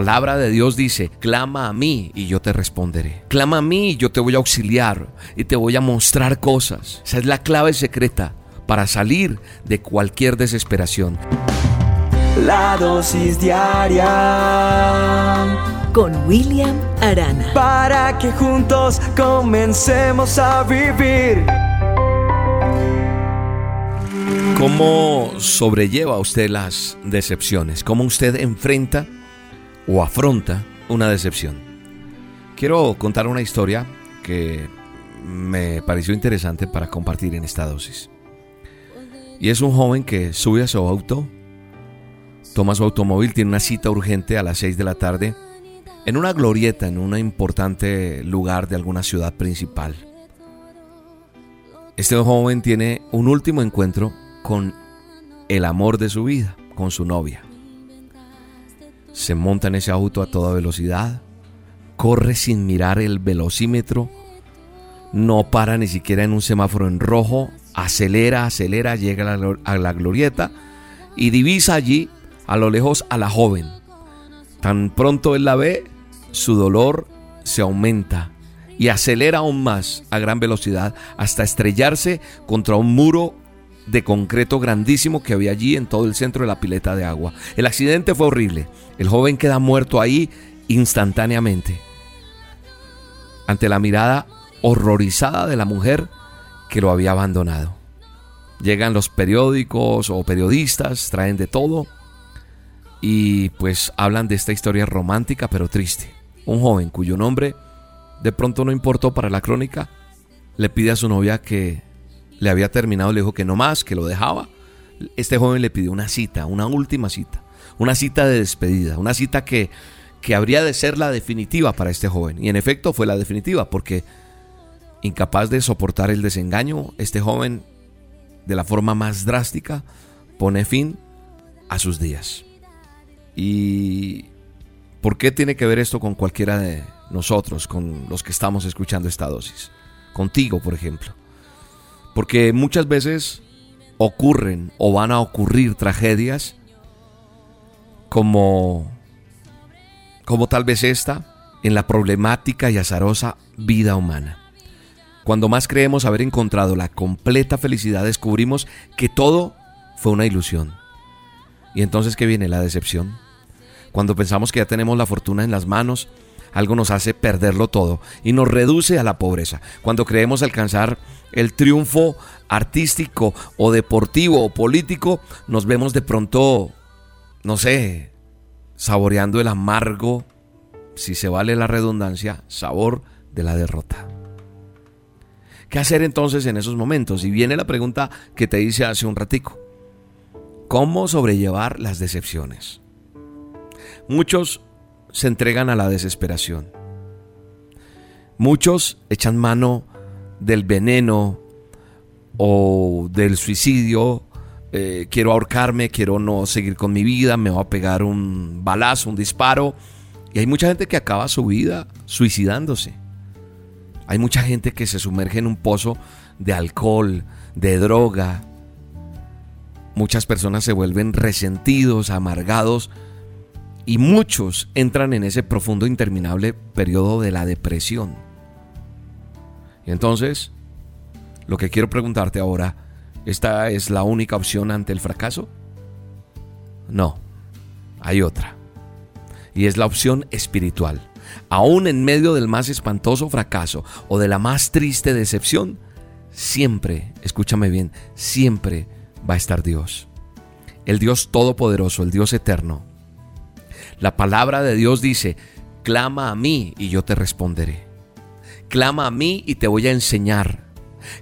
palabra de Dios dice, clama a mí y yo te responderé. Clama a mí y yo te voy a auxiliar y te voy a mostrar cosas. Esa es la clave secreta para salir de cualquier desesperación. La dosis diaria con William Arana. Para que juntos comencemos a vivir. ¿Cómo sobrelleva usted las decepciones? ¿Cómo usted enfrenta o afronta una decepción? Quiero contar una historia que me pareció interesante para compartir en esta dosis. Y es un joven que sube a su auto, toma su automóvil, tiene una cita urgente a las 6 de la tarde en una glorieta, en un importante lugar de alguna ciudad principal. Este joven tiene un último encuentro con el amor de su vida, con su novia. Se monta en ese auto a toda velocidad, corre sin mirar el velocímetro, no para ni siquiera en un semáforo en rojo, acelera, acelera, llega a la, glorieta y divisa allí a lo lejos a la joven. Tan pronto él la ve, su dolor se aumenta y acelera aún más a gran velocidad hasta estrellarse contra un muro de concreto grandísimo que había allí en todo el centro de la pileta de agua. El accidente fue horrible. El joven queda muerto ahí instantáneamente. Ante la mirada horrorizada de la mujer, que lo había abandonado. Llegan los periódicos o periodistas, traen de todo y pues hablan de esta historia romántica pero triste. Un joven cuyo nombre de pronto no importó para la crónica, le pide a su novia que le había terminado, le dijo que no más, que lo dejaba. Este joven le pidió una cita, una última cita, una cita de despedida, una cita que, que habría de ser la definitiva para este joven. Y en efecto fue la definitiva, porque Incapaz de soportar el desengaño, este joven, de la forma más drástica, pone fin a sus días. ¿Y por qué tiene que ver esto con cualquiera de nosotros, con los que estamos escuchando esta dosis? Contigo, por ejemplo. Porque muchas veces ocurren o van a ocurrir tragedias como como tal vez esta en la problemática y azarosa vida humana. Cuando más creemos haber encontrado la completa felicidad, descubrimos que todo fue una ilusión. Y entonces, ¿qué viene? La decepción. Cuando pensamos que ya tenemos la fortuna en las manos, algo nos hace perderlo todo y nos reduce a la pobreza. Cuando creemos alcanzar el triunfo artístico o deportivo o político, nos vemos de pronto, no sé, saboreando el amargo, si se vale la redundancia, sabor de la derrota. ¿Qué hacer entonces en esos momentos? Y viene la pregunta que te hice hace un ratico. ¿Cómo sobrellevar las decepciones? Muchos se entregan a la desesperación. Muchos echan mano del veneno o del suicidio. Eh, quiero ahorcarme, quiero no seguir con mi vida, me voy a pegar un balazo, un disparo. Y hay mucha gente que acaba su vida suicidándose. Hay mucha gente que se sumerge en un pozo de alcohol, de droga. Muchas personas se vuelven resentidos, amargados y muchos entran en ese profundo interminable periodo de la depresión. Entonces, lo que quiero preguntarte ahora, ¿esta es la única opción ante el fracaso? No, hay otra. Y es la opción espiritual aún en medio del más espantoso fracaso o de la más triste decepción, siempre, escúchame bien, siempre va a estar Dios. El Dios Todopoderoso, el Dios Eterno. La palabra de Dios dice, clama a mí y yo te responderé. Clama a mí y te voy a enseñar.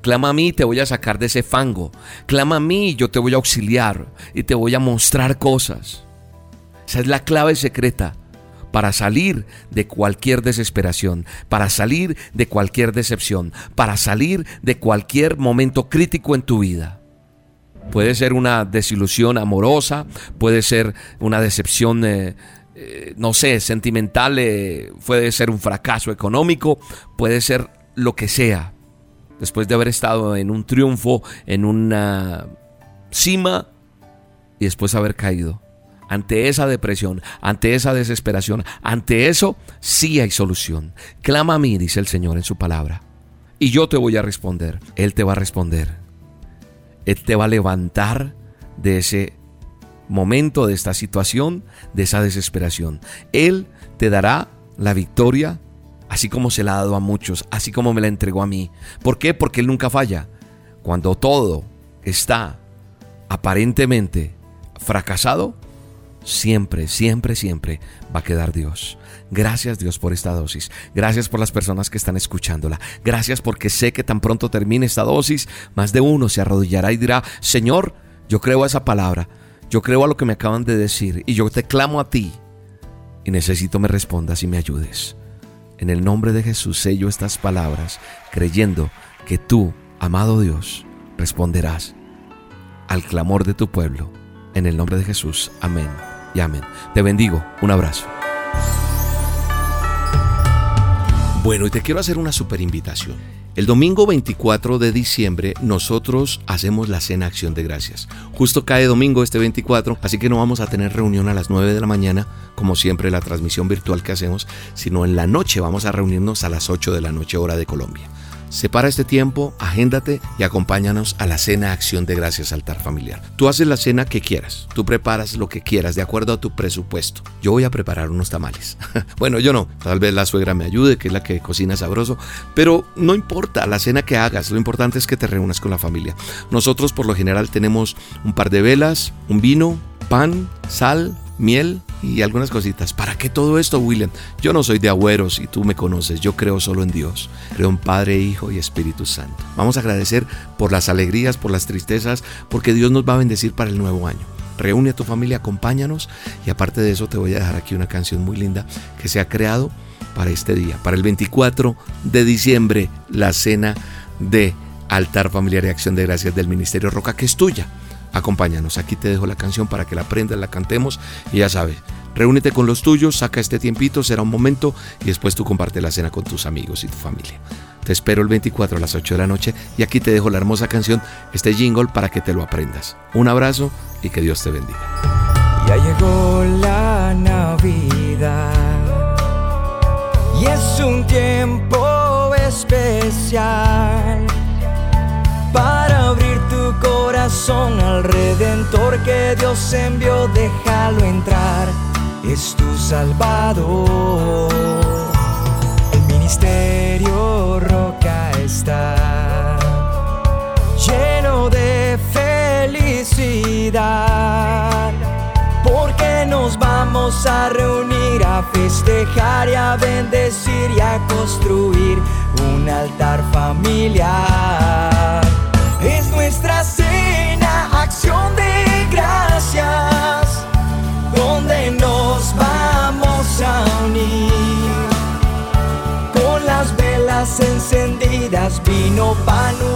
Clama a mí y te voy a sacar de ese fango. Clama a mí y yo te voy a auxiliar y te voy a mostrar cosas. Esa es la clave secreta para salir de cualquier desesperación, para salir de cualquier decepción, para salir de cualquier momento crítico en tu vida. Puede ser una desilusión amorosa, puede ser una decepción, eh, eh, no sé, sentimental, eh, puede ser un fracaso económico, puede ser lo que sea. Después de haber estado en un triunfo, en una cima y después haber caído, ante esa depresión, ante esa desesperación, ante eso sí hay solución. Clama a mí, dice el Señor en su palabra, y yo te voy a responder. Él te va a responder. Él te va a levantar de ese momento, de esta situación, de esa desesperación. Él te dará la victoria, así como se la ha dado a muchos, así como me la entregó a mí. ¿Por qué? Porque Él nunca falla. Cuando todo está aparentemente fracasado, siempre, siempre, siempre va a quedar Dios. Gracias Dios por esta dosis. Gracias por las personas que están escuchándola. Gracias porque sé que tan pronto termine esta dosis, más de uno se arrodillará y dirá, Señor, yo creo esa palabra. Yo creo a lo que me acaban de decir y yo te clamo a ti y necesito me respondas y me ayudes. En el nombre de Jesús sello estas palabras, creyendo que tú, amado Dios, responderás al clamor de tu pueblo. En el nombre de Jesús, amén y amén. Te bendigo, un abrazo. Bueno, y te quiero hacer una super invitación. El domingo 24 de diciembre nosotros hacemos la cena Acción de Gracias. Justo cae domingo este 24, así que no vamos a tener reunión a las 9 de la mañana, como siempre la transmisión virtual que hacemos, sino en la noche vamos a reunirnos a las 8 de la noche hora de Colombia. Separa este tiempo, agéndate y acompáñanos a la cena Acción de Gracias Altar Familiar. Tú haces la cena que quieras, tú preparas lo que quieras de acuerdo a tu presupuesto. Yo voy a preparar unos tamales. bueno, yo no, tal vez la suegra me ayude, que es la que cocina sabroso, pero no importa la cena que hagas, lo importante es que te reúnas con la familia. Nosotros por lo general tenemos un par de velas, un vino, pan, sal, miel y algunas cositas. ¿Para qué todo esto, William? Yo no soy de agüeros y tú me conoces. Yo creo solo en Dios. Creo en Padre, Hijo y Espíritu Santo. Vamos a agradecer por las alegrías, por las tristezas, porque Dios nos va a bendecir para el nuevo año. Reúne a tu familia, acompáñanos y aparte de eso te voy a dejar aquí una canción muy linda que se ha creado para este día, para el 24 de diciembre, la cena de altar familiar y acción de gracias del Ministerio Roca, que es tuya acompáñanos. Aquí te dejo la canción para que la aprendas, la cantemos y ya sabes, reúnete con los tuyos, saca este tiempito, será un momento y después tú comparte la cena con tus amigos y tu familia. Te espero el 24 a las 8 de la noche y aquí te dejo la hermosa canción, este jingle para que te lo aprendas. Un abrazo y que Dios te bendiga. Ya llegó la Navidad y es un tiempo especial para abrir tu corazón al Redentor que Dios envió, déjalo entrar, es tu Salvador. El ministerio roca está. Lleno de felicidad, porque nos vamos a reunir a festejar y a bendecir y a construir un altar familiar vino, pan,